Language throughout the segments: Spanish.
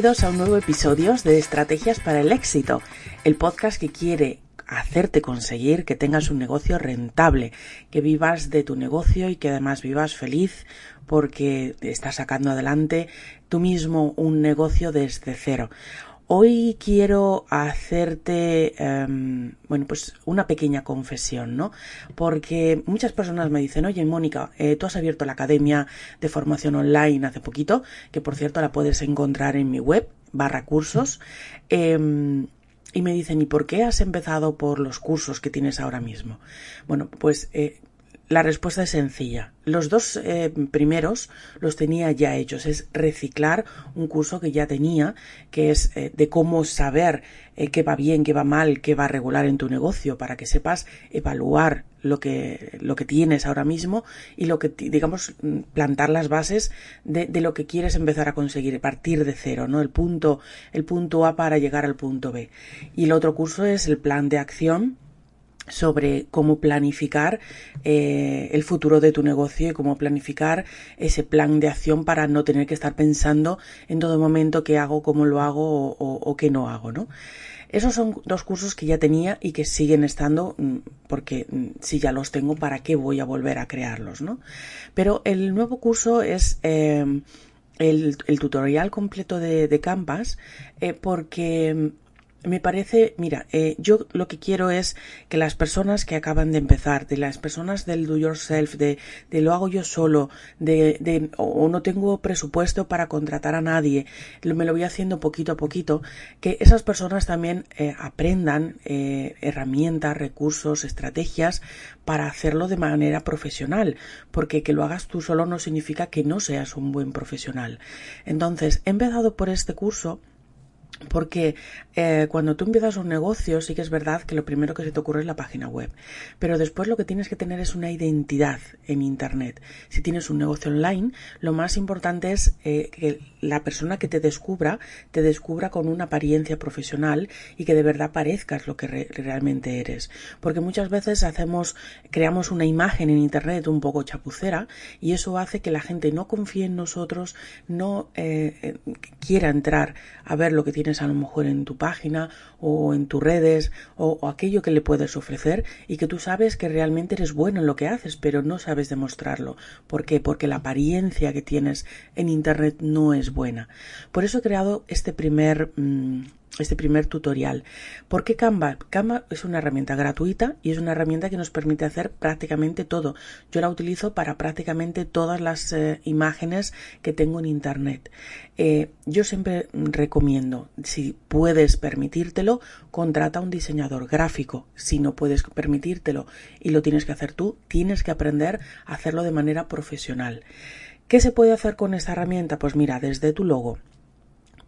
Bienvenidos a un nuevo episodio de Estrategias para el Éxito, el podcast que quiere hacerte conseguir que tengas un negocio rentable, que vivas de tu negocio y que además vivas feliz porque estás sacando adelante tú mismo un negocio desde cero. Hoy quiero hacerte, em, bueno, pues una pequeña confesión, ¿no? Porque muchas personas me dicen, oye, Mónica, eh, tú has abierto la academia de formación online hace poquito, que por cierto la puedes encontrar en mi web, barra cursos. Em, y me dicen, ¿y por qué has empezado por los cursos que tienes ahora mismo? Bueno, pues eh, la respuesta es sencilla. Los dos eh, primeros los tenía ya hechos. Es reciclar un curso que ya tenía, que es eh, de cómo saber eh, qué va bien, qué va mal, qué va regular en tu negocio, para que sepas evaluar lo que, lo que tienes ahora mismo y lo que, digamos, plantar las bases de, de lo que quieres empezar a conseguir, partir de cero, ¿no? El punto, el punto A para llegar al punto B. Y el otro curso es el plan de acción sobre cómo planificar eh, el futuro de tu negocio y cómo planificar ese plan de acción para no tener que estar pensando en todo momento qué hago, cómo lo hago o, qué no hago, ¿no? Esos son dos cursos que ya tenía y que siguen estando mm, porque mm, si ya los tengo, ¿para qué voy a volver a crearlos, no? Pero el nuevo curso es eh, el, tutorial completo de, de Canvas eh, porque me parece, mira, eh, yo lo que quiero es que las personas que acaban de empezar, de las personas del do yourself, de, de lo hago yo solo, de, de o no tengo presupuesto para contratar a nadie, me lo voy haciendo poquito a poquito, que esas personas también eh, aprendan eh, herramientas, recursos, estrategias para hacerlo de manera profesional, porque que lo hagas tú solo no significa que no seas un buen profesional. Entonces, he empezado por este curso porque eh, cuando tú empiezas un negocio, sí que es verdad que lo primero que se te ocurre es la página web. Pero después lo que tienes que tener es una identidad en Internet. Si tienes un negocio online, lo más importante es eh, que la persona que te descubra, te descubra con una apariencia profesional y que de verdad parezcas lo que realmente eres. Porque muchas veces hacemos, creamos una imagen en Internet un poco chapucera y eso hace que la gente no confíe en nosotros, no eh, quiera entrar a ver lo que a lo mejor en tu página o en tus redes o, aquello que le puedes ofrecer y que tú sabes que realmente eres bueno en lo que haces, pero no sabes demostrarlo. ¿Por qué? Porque la apariencia que tienes en Internet no es buena. Por eso he creado este primer mm, este primer tutorial. ¿Por qué Canva? Canva es una herramienta gratuita y es una herramienta que nos permite hacer prácticamente todo. Yo la utilizo para prácticamente todas las eh, imágenes que tengo en Internet. Eh, yo siempre recomiendo, si puedes permitírtelo, contrata a un diseñador gráfico. Si no puedes permitírtelo y lo tienes que hacer tú, tienes que aprender a hacerlo de manera profesional. ¿Qué se puede hacer con esta herramienta? Pues mira, desde tu logo,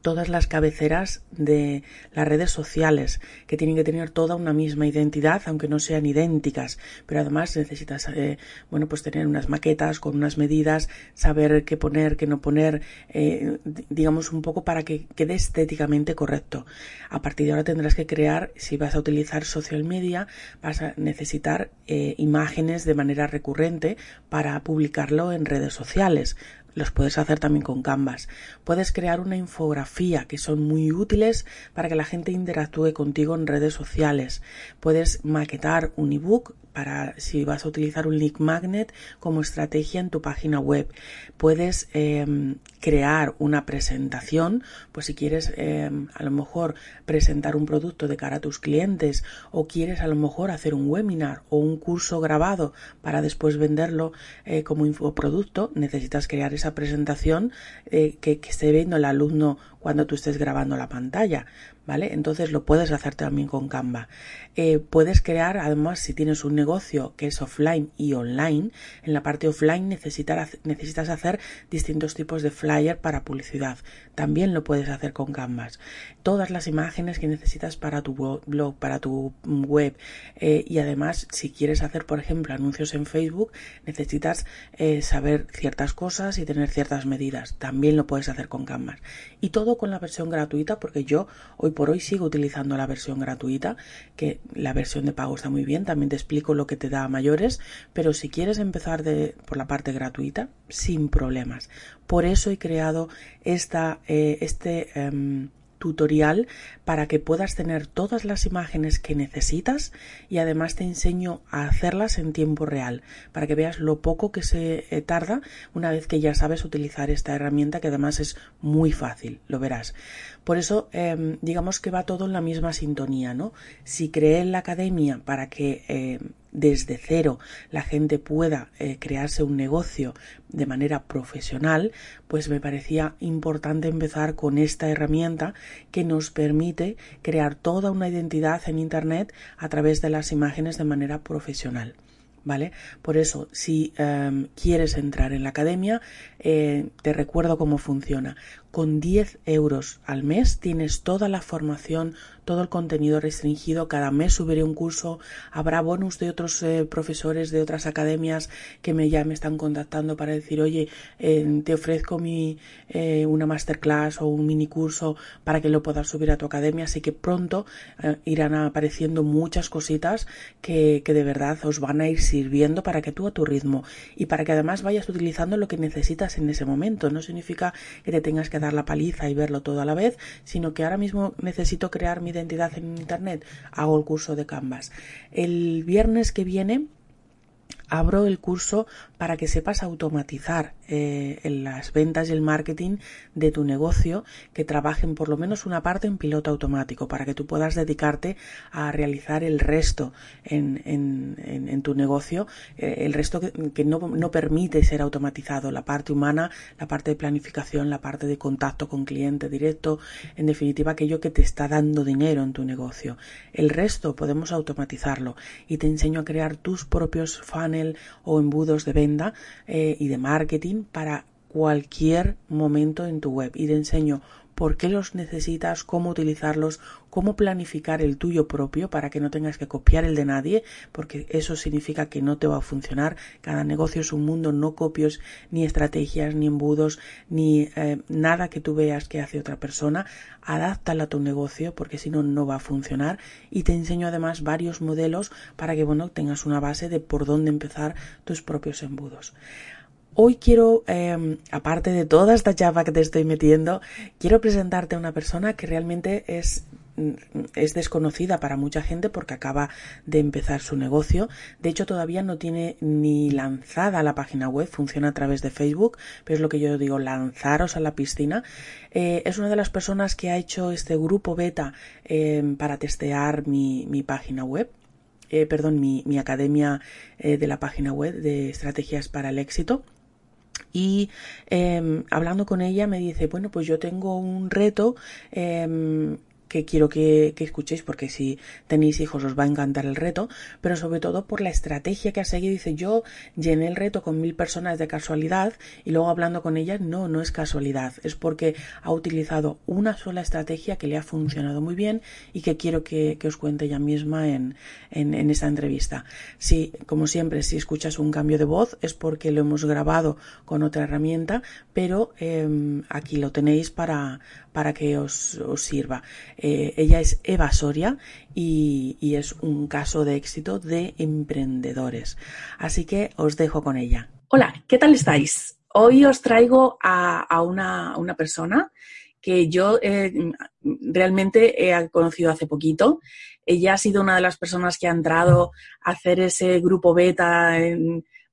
todas las cabeceras de las redes sociales, que tienen que tener toda una misma identidad, aunque no sean idénticas, pero además necesitas, eh, bueno, pues tener unas maquetas con unas medidas, saber qué poner, qué no poner, eh, digamos un poco para que quede estéticamente correcto. A partir de ahora tendrás que crear, si vas a utilizar social media, vas a necesitar eh, imágenes de manera recurrente para publicarlo en redes sociales los puedes hacer también con Canvas. Puedes crear una infografía que son muy útiles para que la gente interactúe contigo en redes sociales. Puedes maquetar un ebook para si vas a utilizar un link magnet como estrategia en tu página web. Puedes em, crear una presentación, pues si quieres em, a lo mejor presentar un producto de cara a tus clientes o quieres a lo mejor hacer un webinar o un curso grabado para después venderlo eh, como infoproducto, necesitas crear esa presentación eh, que, que esté viendo el alumno cuando tú estés grabando la pantalla. ¿vale? Entonces lo puedes hacer también con Canva. Eh, puedes crear, además, si tienes un negocio que es offline y online, en la parte offline necesitas, necesitas hacer distintos tipos de flyer para publicidad. También lo puedes hacer con Canvas. Todas las imágenes que necesitas para tu blog, para tu web eh, y además, si quieres hacer, por ejemplo, anuncios en Facebook, necesitas eh, saber ciertas cosas y tener ciertas medidas. También lo puedes hacer con Canvas. Y todo con la versión gratuita, porque yo hoy por hoy sigo utilizando la versión gratuita, que la versión de pago está muy bien, también te explico lo que te da a mayores, pero si quieres empezar de, por la parte gratuita, sin problemas. Por eso he creado esta, eh, este... Em, tutorial para que puedas tener todas las imágenes que necesitas y además te enseño a hacerlas en tiempo real para que veas lo poco que se eh, tarda una vez que ya sabes utilizar esta herramienta que además es muy fácil, lo verás. Por eso em, digamos que va todo en la misma sintonía, ¿no? Si creé en la academia para que em, desde cero la gente pueda eh, crearse un negocio de manera profesional, pues me parecía importante empezar con esta herramienta que nos permite crear toda una identidad en Internet a través de las imágenes de manera profesional. ¿Vale? Por eso, si em, quieres entrar en la academia, eh, te recuerdo cómo funciona. Con 10 euros al mes tienes toda la formación, todo el contenido restringido. Cada mes subiré un curso. Habrá bonus de otros eh, profesores de otras academias que me ya me están contactando para decir, oye, eh, te ofrezco mi, una masterclass o un mini curso para que lo puedas subir a tu academia. Así que pronto irán apareciendo muchas cositas que, que de verdad os van a ir sirviendo para que tú a tu ritmo y para que además vayas utilizando lo que necesitas en ese momento. No significa que te tengas que dar la paliza y verlo todo a la vez, sino que ahora mismo necesito crear mi identidad en Internet. Hago el curso de Canvas. El viernes que viene abro el curso para que sepas automatizar eh, las ventas y el marketing de tu negocio, que trabajen por lo menos una parte en piloto automático, para que tú puedas dedicarte a realizar el resto en, tu negocio, eh, el resto que, no, no, permite ser automatizado, la parte humana, la parte de planificación, la parte de contacto con cliente directo, en definitiva aquello que te está dando dinero en tu negocio. El resto podemos automatizarlo y te enseño a crear tus propios o embudos de venta eh, y de marketing para cualquier momento en tu web. Y te enseño por qué los necesitas, cómo utilizarlos, cómo planificar el tuyo propio para que no tengas que copiar el de nadie, porque eso significa que no te va a funcionar. Cada negocio es un mundo, no copios ni estrategias, ni embudos, ni eh, nada que tú veas que hace otra persona. Adáptala a tu negocio, porque si no, no va a funcionar. Y te enseño además varios modelos para que, bueno, tengas una base de por dónde empezar tus propios embudos. Hoy quiero, em, aparte de toda esta chapa que te estoy metiendo, quiero presentarte a una persona que realmente es es desconocida para mucha gente porque acaba de empezar su negocio. De hecho, todavía no tiene ni lanzada la página web, funciona a través de Facebook, pero es lo que yo digo, lanzaros a la piscina. Eh, es una de las personas que ha hecho este grupo beta em, para testear mi, mi página web. Eh, perdón, mi, mi academia eh, de la página web de estrategias para el éxito. Y em, hablando con ella me dice, bueno, pues yo tengo un reto eh, que quiero que, escuchéis porque si tenéis hijos os va a encantar el reto, pero sobre todo por la estrategia que ha seguido. Dice, yo llené el reto con mil personas de casualidad y luego hablando con ellas, no, no es casualidad, es porque ha utilizado una sola estrategia que le ha funcionado muy bien y que quiero que, os cuente ella misma en, en, esta entrevista. Si, como siempre, si escuchas un cambio de voz es porque lo hemos grabado con otra herramienta, pero em, aquí lo tenéis para, para que os sirva. Eh, ella es Eva Soria y, es un caso de éxito de emprendedores. Así que os dejo con ella. Hola, ¿qué tal estáis? Hoy os traigo a, una, una, persona que yo eh, realmente he conocido hace poquito. Ella ha sido una de las personas que ha entrado a hacer ese grupo beta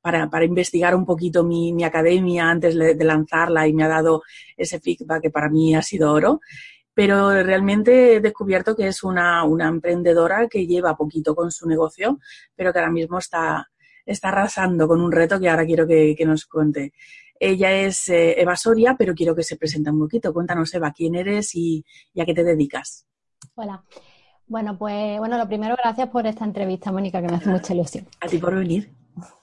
para, para investigar un poquito mi, mi academia antes de, lanzarla y me ha dado ese feedback que para mí ha sido oro. Pero realmente he descubierto que es una, una emprendedora que lleva poquito con su negocio, pero que ahora mismo está, está arrasando con un reto que ahora quiero que, que nos cuente. Ella es eh, Eva Soria, pero quiero que se presente un poquito. Cuéntanos, Eva, quién eres y, y a qué te dedicas. Hola. Bueno, pues bueno, lo primero, gracias por esta entrevista, Mónica, que me hace mucha ilusión. A ti por venir.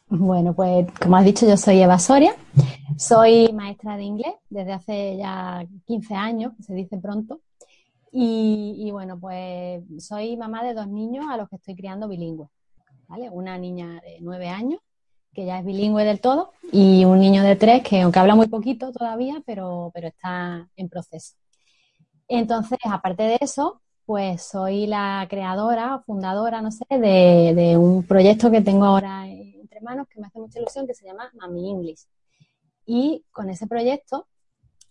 Bueno, pues como has dicho, yo soy Eva Soria, soy maestra de inglés desde hace ya 15 años, se dice pronto, y, bueno, pues soy mamá de dos niños a los que estoy criando bilingües, ¿vale? Una niña de nueve años, que ya es bilingüe del todo, y un niño de tres que aunque habla muy poquito todavía, pero, pero está en proceso. Entonces, aparte de eso, pues soy la creadora, fundadora, no sé, de, de un proyecto que tengo ahora entre manos que me hace mucha ilusión, que se llama Mami English. Y con ese proyecto,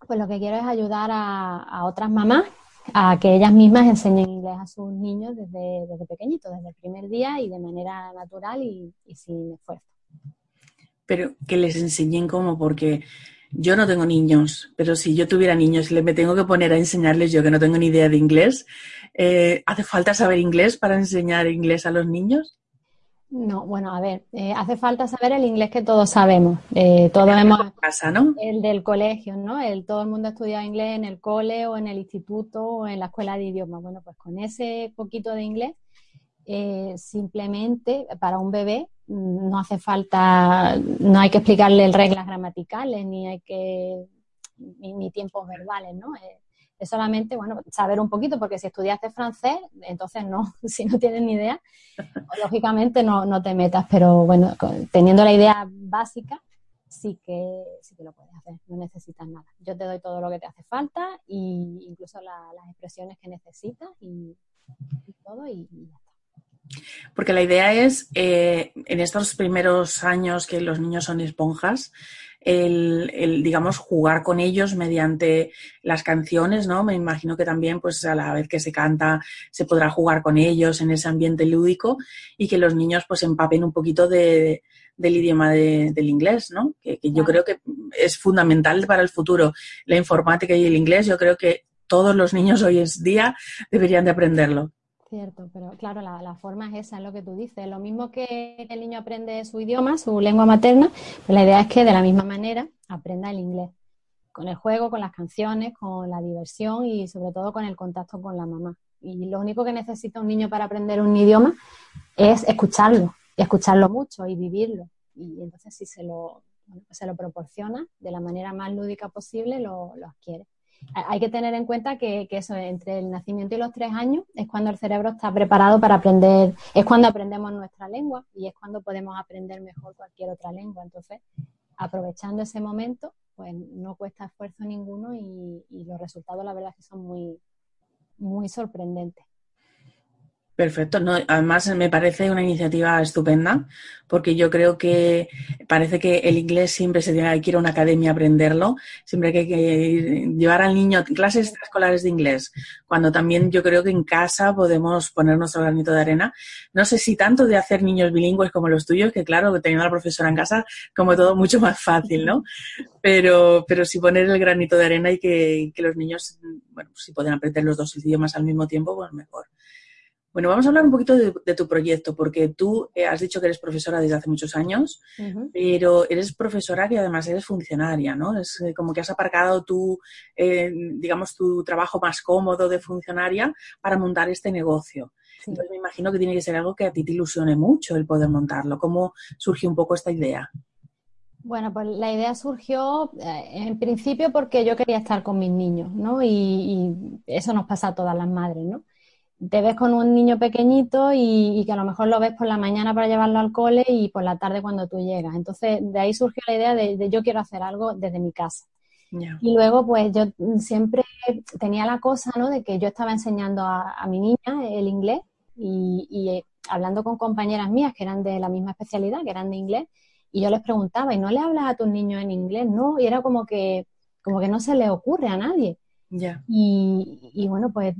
pues lo que quiero es ayudar a, otras mamás a que ellas mismas enseñen inglés a sus niños desde, desde pequeñitos, desde el primer día y de manera natural y, sin esfuerzo. Pero que les enseñen cómo, porque yo no tengo niños, pero si yo tuviera niños y me tengo que poner a enseñarles yo que no tengo ni idea de inglés, eh, ¿hace falta saber inglés para enseñar inglés a los niños? No, bueno, a ver, eh, hace falta saber el inglés que todos sabemos. Eh, todos hemos. Casa, ¿no? El del colegio, ¿no? El, todo el mundo ha estudiado inglés en el cole o en el instituto o en la escuela de idiomas. Bueno, pues con ese poquito de inglés, eh, simplemente para un bebé mm, no hace falta, no hay que explicarle reglas gramaticales ni hay que. ni, ni tiempos verbales, ¿no? Es solamente, bueno, saber un poquito, porque si estudiaste francés, entonces no, si no tienes ni idea, lógicamente no, no te metas, pero bueno, teniendo la idea básica, sí que, sí que lo puedes hacer, no necesitas nada. Yo te doy todo lo que te hace falta y incluso las expresiones que necesitas y, todo y, ya está. Porque la idea es, eh, en estos primeros años que los niños son esponjas, el, digamos, jugar con ellos mediante las canciones, ¿no? Me imagino que también, pues a la vez que se canta, se podrá jugar con ellos en ese ambiente lúdico y que los niños pues empapen un poquito de, del idioma del inglés, ¿no? Que, que yo creo que es fundamental para el futuro. La informática y el inglés, yo creo que todos los niños hoy en día deberían de aprenderlo. Cierto, pero claro, la, forma es esa, es lo que tú dices. Lo mismo que el niño aprende su idioma, su lengua materna, pues la idea es que de la misma manera aprenda el inglés. Con el juego, con las canciones, con la diversión y sobre todo con el contacto con la mamá. Y lo único que necesita un niño para aprender un idioma es escucharlo, y escucharlo mucho y vivirlo. Y entonces si se lo, se lo proporciona de la manera más lúdica posible, lo adquiere hay que tener en cuenta que, eso, entre el nacimiento y los tres años es cuando el cerebro está preparado para aprender, es cuando aprendemos nuestra lengua y es cuando podemos aprender mejor cualquier otra lengua. Entonces, aprovechando ese momento, pues no cuesta esfuerzo ninguno y, y los resultados, la verdad, es que son muy, muy sorprendentes. Perfecto, no, además me parece una iniciativa estupenda porque yo creo que parece que el inglés siempre se tiene que ir a una academia a aprenderlo, siempre hay que llevar al niño clases escolares de inglés, cuando también yo creo que en casa podemos poner nuestro granito de arena. No sé si tanto de hacer niños bilingües como los tuyos, que claro, teniendo a la profesora en casa, como todo mucho más fácil, ¿no? Pero, pero sí poner el granito de arena y que, que los niños, bueno, si pueden aprender los dos idiomas al mismo tiempo, pues mejor. Bueno, vamos a hablar un poquito de, tu proyecto, porque tú eh, has dicho que eres profesora desde hace muchos años, pero eres profesora y además eres funcionaria, ¿no? Es eh, como que has aparcado tu, eh, digamos, tu trabajo más cómodo de funcionaria para montar este negocio. Entonces me imagino que tiene que ser algo que a ti te ilusione mucho el poder montarlo. ¿Cómo surgió un poco esta idea? Bueno, pues la idea surgió en principio porque yo quería estar con mis niños, ¿no? Y, y, eso nos pasa a todas las madres, ¿no? Te ves con un niño pequeñito y, que a lo mejor lo ves por la mañana para llevarlo al cole y por la tarde cuando tú llegas. Entonces, de ahí surgió la idea de, yo quiero hacer algo desde mi casa. Y luego, pues yo siempre tenía la cosa, ¿no? De que yo estaba enseñando a, mi niña el inglés y, y, eh, hablando con compañeras mías que eran de la misma especialidad, que eran de inglés, y yo les preguntaba, ¿y no le hablas a tus niños en inglés? No, y era como que, como que no se le ocurre a nadie. Y, y bueno, pues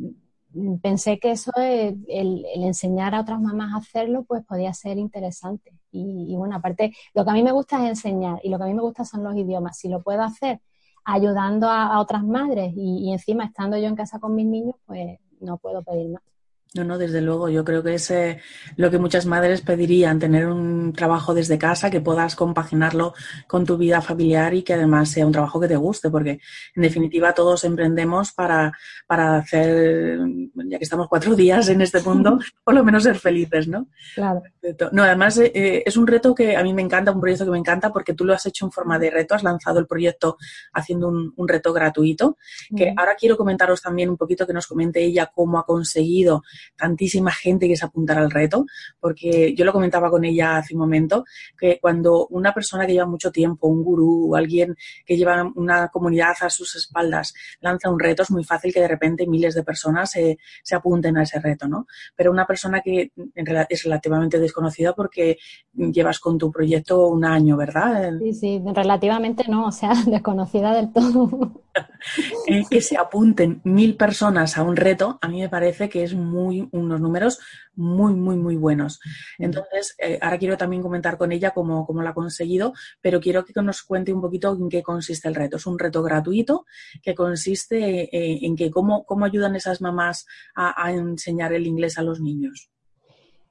pensé que eso, el, el, enseñar a otras mamás a hacerlo, pues podía ser interesante. Y, bueno, aparte, lo que a mí me gusta es enseñar y lo que a mí me gusta son los idiomas. Si lo puedo hacer ayudando a, otras madres y, encima estando yo en casa con mis niños, pues no puedo pedir más. No, no, desde luego. Yo creo que es eh, lo que muchas madres pedirían, tener un trabajo desde casa, que puedas compaginarlo con tu vida familiar y que además sea un trabajo que te guste, porque en definitiva todos emprendemos para, para hacer, ya que estamos cuatro días en este mundo, por lo menos ser felices, ¿no? Claro. No, además eh, eh, es un reto que a mí me encanta, un proyecto que me encanta, porque tú lo has hecho en forma de reto, has lanzado el proyecto haciendo un, un reto gratuito, que ahora quiero comentaros también un poquito que nos comente ella cómo ha conseguido tantísima gente que se apuntara al reto, porque yo lo comentaba con ella hace un momento, que cuando una persona que lleva mucho tiempo, un gurú, alguien que lleva una comunidad a sus espaldas, lanza un reto, es muy fácil que de repente miles de personas se, se apunten a ese reto, ¿no? Pero una persona que es relativamente desconocida porque llevas con tu proyecto un año, ¿verdad? Sí, sí, relativamente no, o sea, desconocida del todo. que se apunten mil personas a un reto, a mí me parece que es muy unos números muy, muy, muy buenos. Entonces, eh, ahora quiero también comentar con ella cómo, cómo lo ha conseguido, pero quiero que nos cuente un poquito en qué consiste el reto. Es un reto gratuito que consiste eh, en que cómo, cómo ayudan esas mamás a enseñar el inglés a los niños.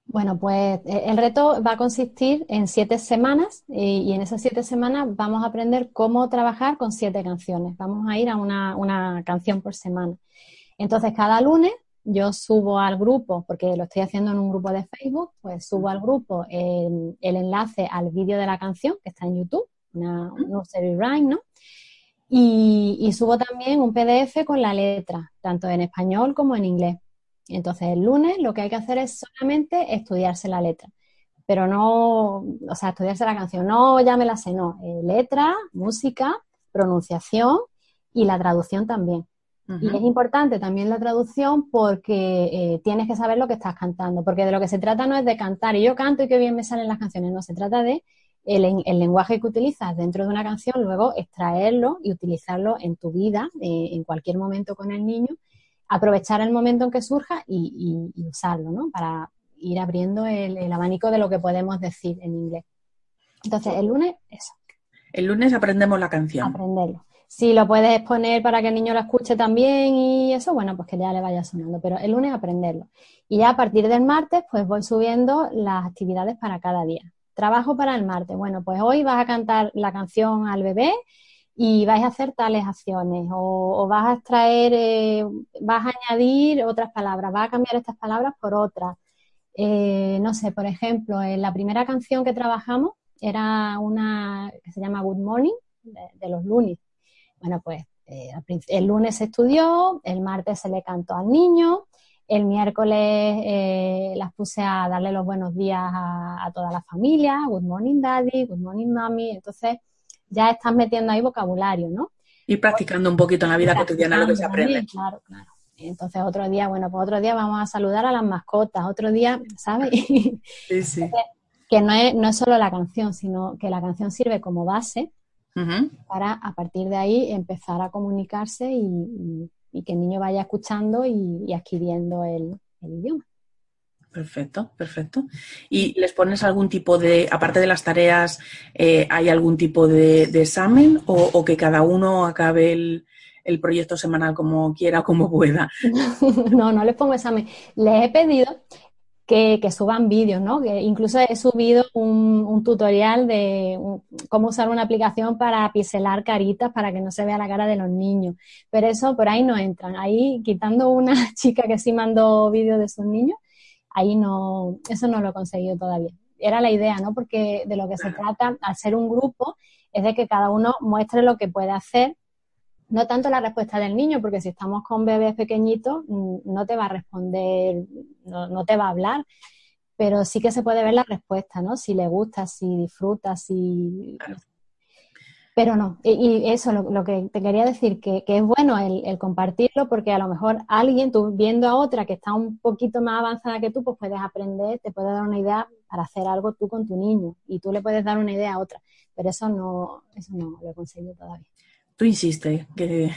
Bueno, pues eh, el reto va a consistir en siete semanas y, en esas siete semanas vamos a aprender cómo trabajar con siete canciones. Vamos a ir a una, canción por semana. Entonces, cada lunes yo subo al grupo, porque lo estoy haciendo en un grupo de Facebook, pues subo al grupo el, enlace al vídeo de la canción que está en YouTube, una, nursery rhyme, ¿no? Y, y subo también un PDF con la letra, tanto en español como en inglés. Entonces, el lunes lo que hay que hacer es solamente estudiarse la letra, pero no, o sea, estudiarse la canción, no ya me la sé, no, eh, letra, música, pronunciación y la traducción también. Y es importante también la traducción porque eh, tienes que saber lo que estás cantando, porque de lo que se trata no es de cantar y yo canto y qué bien me salen las canciones, no, se trata de el, lenguaje que utilizas dentro de una canción, luego extraerlo y utilizarlo en tu vida, eh, en cualquier momento con el niño aprovechar el momento en que surja y, usarlo, ¿no? Para ir abriendo el, abanico de lo que podemos decir en inglés. Entonces, el lunes, eso. El lunes aprendemos la canción. Aprenderlo. Si lo puedes poner para que el niño lo escuche también y eso, bueno, pues que ya le vaya sonando. Pero el lunes aprenderlo. Y ya a partir del martes, pues voy subiendo las actividades para cada día. Trabajo para el martes. Bueno, pues hoy vas a cantar la canción al bebé y vais a hacer tales acciones o, vas a extraer, eh, vas a añadir otras palabras, vas a cambiar estas palabras por otras. Eh, no sé, por ejemplo, en la primera canción que trabajamos era una que se llama Good Morning de, los lunes. Bueno, pues eh, el lunes se estudió, el martes se le cantó al niño, el miércoles las puse a darle los buenos días a, a toda la familia, Good Morning Daddy, Good Morning Mommy, entonces ya estás metiendo ahí vocabulario, ¿no? Y practicando un poquito en la vida cotidiana lo que se aprende. claro, claro. Entonces otro día, bueno, pues otro día vamos a saludar a las mascotas, otro día, ¿sabes? Sí, sí. que no es, no es solo la canción, sino que la canción sirve como base para a partir de ahí empezar a comunicarse y, que el niño vaya escuchando y, adquiriendo el idioma. Perfecto, perfecto. ¿Y les pones algún tipo de, aparte de las tareas, eh, hay algún tipo de, examen o, que cada uno acabe el, proyecto semanal como quiera o como pueda? No, no les pongo examen. Les he pedido que, suban vídeos, ¿no? Que incluso he subido un, tutorial de cómo usar una aplicación para pixelar caritas para que no se vea la cara de los niños. Pero eso por ahí no entran. Ahí, quitando una chica que sí mandó vídeos de sus niños, ahí no, eso no lo he conseguido todavía. Era la idea, ¿no? Porque de lo que se trata, al ser un grupo, es de que cada uno muestre lo que puede hacer, no tanto la respuesta del niño, porque si estamos con bebés pequeñitos, mm, no te va a responder, no, te va a hablar, pero sí que se puede ver la respuesta, ¿no? Si le gusta, si disfruta, si... Pero no, y, eso lo, lo, que te quería decir, que, es bueno el, compartirlo porque a lo mejor alguien, tú viendo a otra que está un poquito más avanzada que tú, pues puedes aprender, te puede dar una idea para hacer algo tú con tu niño y tú le puedes dar una idea a otra, pero eso no, eso no lo he conseguido todavía tú insistes que,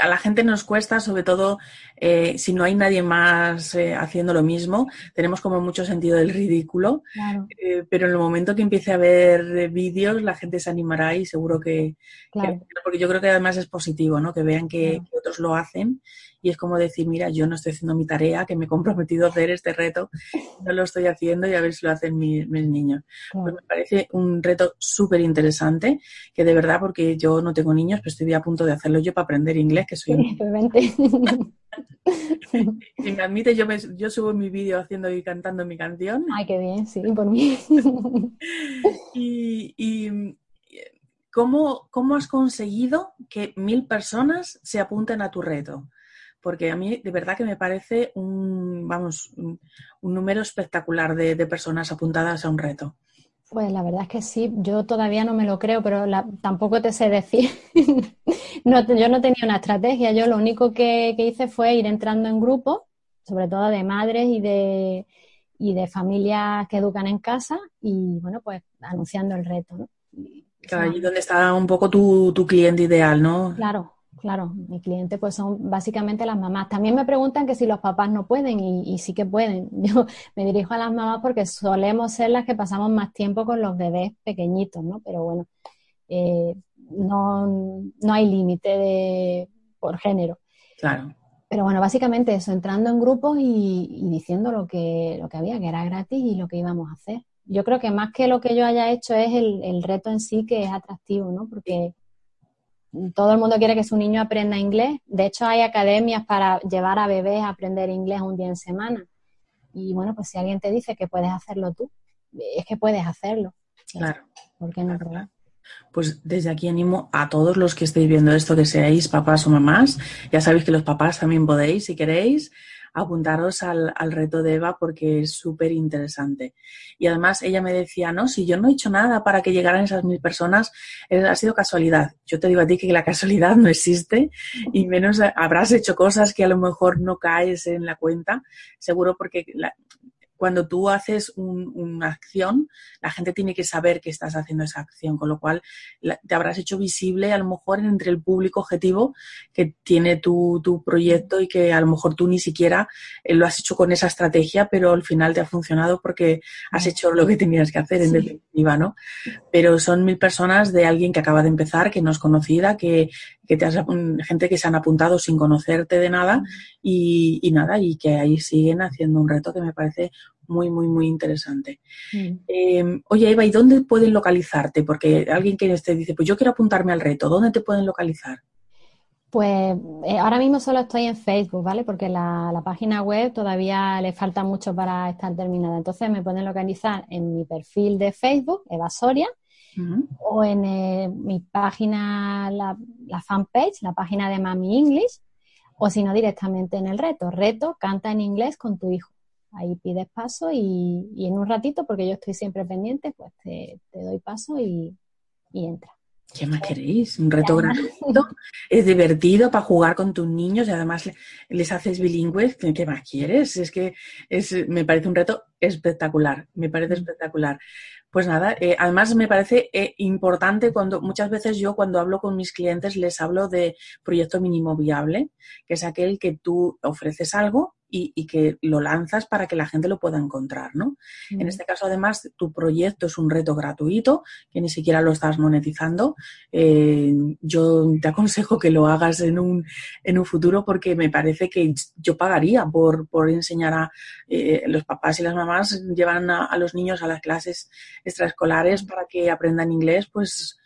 a la gente nos cuesta, sobre todo eh, si no hay nadie más eh, haciendo lo mismo, tenemos como mucho sentido del ridículo, eh, pero en el momento que empiece a ver vídeos, la gente se animará y seguro que, porque yo creo que además es positivo, ¿no? Que vean que, otros lo hacen y es como decir, mira, yo no estoy haciendo mi tarea, que me he comprometido a hacer este reto, no lo estoy haciendo y a ver si lo hacen mis, niños. Pues me parece un reto súper interesante, que de verdad, porque yo no tengo niños, pero estoy a punto de hacerlo yo para aprender inglés, que soy... si me admite, yo, yo subo mi vídeo haciendo y cantando mi canción. Ay, qué bien, sí, por mí. y, ¿cómo, ¿cómo has conseguido que mil personas se apunten a tu reto? porque a mí de verdad que me parece un, vamos, un, número espectacular de, personas apuntadas a un reto. Pues la verdad es que sí, yo todavía no me lo creo, pero tampoco te sé decir. no, yo no tenía una estrategia, yo lo único que, hice fue ir entrando en grupos, sobre todo de madres y de, y de familias que educan en casa, y bueno, pues anunciando el reto. ¿no? Claro, allí donde está un poco tu, tu cliente ideal, ¿no? Claro, Claro, mi cliente pues son básicamente las mamás. También me preguntan que si los papás no pueden y, sí que pueden. Yo me dirijo a las mamás porque solemos ser las que pasamos más tiempo con los bebés pequeñitos, ¿no? Pero bueno, eh, no, hay límite de por género. Claro. Pero bueno, básicamente eso, entrando en grupos y, diciendo lo que, lo que había, que era gratis y lo que íbamos a hacer. Yo creo que más que lo que yo haya hecho es el, el reto en sí que es atractivo, ¿no? Porque todo el mundo quiere que su niño aprenda inglés. De hecho, hay academias para llevar a bebés a aprender inglés un día en semana. Y bueno, pues si alguien te dice que puedes hacerlo tú, es que puedes hacerlo. Claro. ¿Por qué no? Pues desde aquí animo a todos los que estéis viendo esto, que seáis papás o mamás. Ya sabéis que los papás también podéis, si queréis, apuntaros al, reto de Eva porque es súper interesante. Y además ella me decía, no, si yo no he hecho nada para que llegaran esas mil personas, eh, ha sido casualidad. Yo te digo a ti que la casualidad no existe y menos habrás hecho cosas que a lo mejor no caes en la cuenta, seguro porque la, cuando tú haces una acción, la gente tiene que saber que estás haciendo esa acción, con lo cual te habrás hecho visible a lo mejor entre el público objetivo que tiene tu, proyecto y que a lo mejor tú ni siquiera eh, lo has hecho con esa estrategia, pero al final te ha funcionado porque has hecho lo que tenías que hacer en definitiva, ¿no? Pero son mil personas de alguien que acaba de empezar, que no es conocida, que, que te has, gente que se han apuntado sin conocerte de nada y, y, nada, y que ahí siguen haciendo un reto que me parece muy, muy, muy interesante. Em, oye, Eva, ¿y dónde pueden localizarte? Porque alguien que te dice, pues yo quiero apuntarme al reto, ¿dónde te pueden localizar? Pues eh, ahora mismo solo estoy en Facebook, ¿vale? Porque la, la, página web todavía le falta mucho para estar terminada. Entonces me pueden localizar en mi perfil de Facebook, Eva Soria, o en eh, mi página, la, la, fanpage, la página de Mami English, o si no directamente en el reto. Reto, canta en inglés con tu hijo. Ahí pides paso y, en un ratito, porque yo estoy siempre pendiente, pues te, doy paso y, y entra. ¿Qué más queréis? Un reto gratuito, es divertido para jugar con tus niños y además les haces bilingües. ¿Qué más quieres? Es que es, me parece un reto espectacular, me parece mm. espectacular. Pues nada, eh, además me parece eh, importante cuando muchas veces yo cuando hablo con mis clientes les hablo de proyecto mínimo viable, que es aquel que tú ofreces algo y, que lo lanzas para que la gente lo pueda encontrar, ¿no? En este caso, además, tu proyecto es un reto gratuito, que ni siquiera lo estás monetizando. Eh, yo te aconsejo que lo hagas en un, en un futuro porque me parece que yo pagaría por, por enseñar a eh, los papás y las mamás, llevan a, a los niños a las clases extraescolares para que aprendan inglés, pues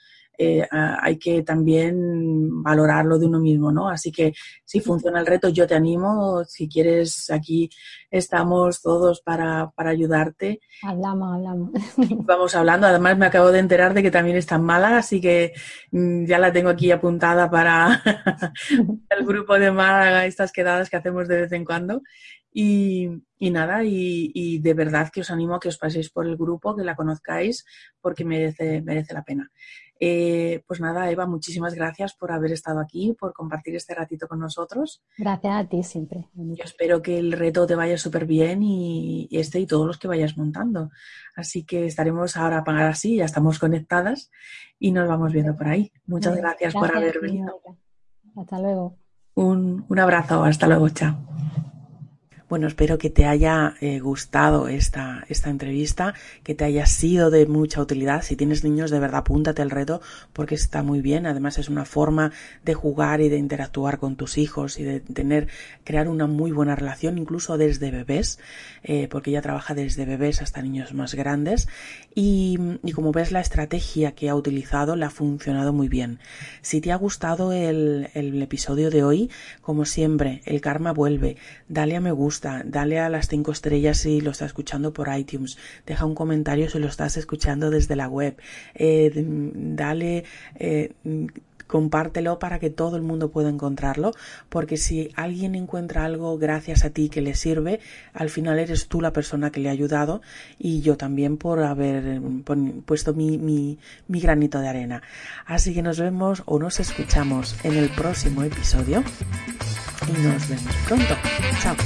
eh, hay que también valorarlo de uno mismo, ¿no? Así que si funciona el reto, yo te animo. Si quieres, aquí estamos todos para, ayudarte. Hablamos, hablamos. Vamos hablando. Además, me acabo de enterar de que también está en Málaga, así que mm, ya la tengo aquí apuntada para el grupo de Málaga, estas quedadas que hacemos de vez en cuando. Y, nada, y, de verdad que os animo a que os paséis por el grupo, que la conozcáis, porque merece, merece la pena. Eh, pues nada, Eva, muchísimas gracias por haber estado aquí, por compartir este ratito con nosotros. Gracias a ti siempre. Yo espero que el reto te vaya súper bien y, este y todos los que vayas montando. Así que estaremos ahora para así, ya estamos conectadas y nos vamos viendo por ahí. Muchas gracias, por haber venido. Hasta luego. Un, un abrazo, hasta luego, chao. Bueno, espero que te haya eh, gustado esta, esta entrevista, que te haya sido de mucha utilidad. Si tienes niños, de verdad, apúntate el reto porque está muy bien. Además, es una forma de jugar y de interactuar con tus hijos y de tener, crear una muy buena relación, incluso desde bebés, eh, porque ella trabaja desde bebés hasta niños más grandes. Y, como ves, la estrategia que ha utilizado le ha funcionado muy bien. Si te ha gustado el, el episodio de hoy, como siempre, el karma vuelve. Dale a me gusta dale a las cinco estrellas si lo estás escuchando por iTunes, deja un comentario si lo estás escuchando desde la web, eh, dale, eh, compártelo para que todo el mundo pueda encontrarlo, porque si alguien encuentra algo gracias a ti que le sirve, al final eres tú la persona que le ha ayudado y yo también por haber puesto mi, mi, mi granito de arena. Así que nos vemos o nos escuchamos en el próximo episodio y nos vemos pronto. Chao.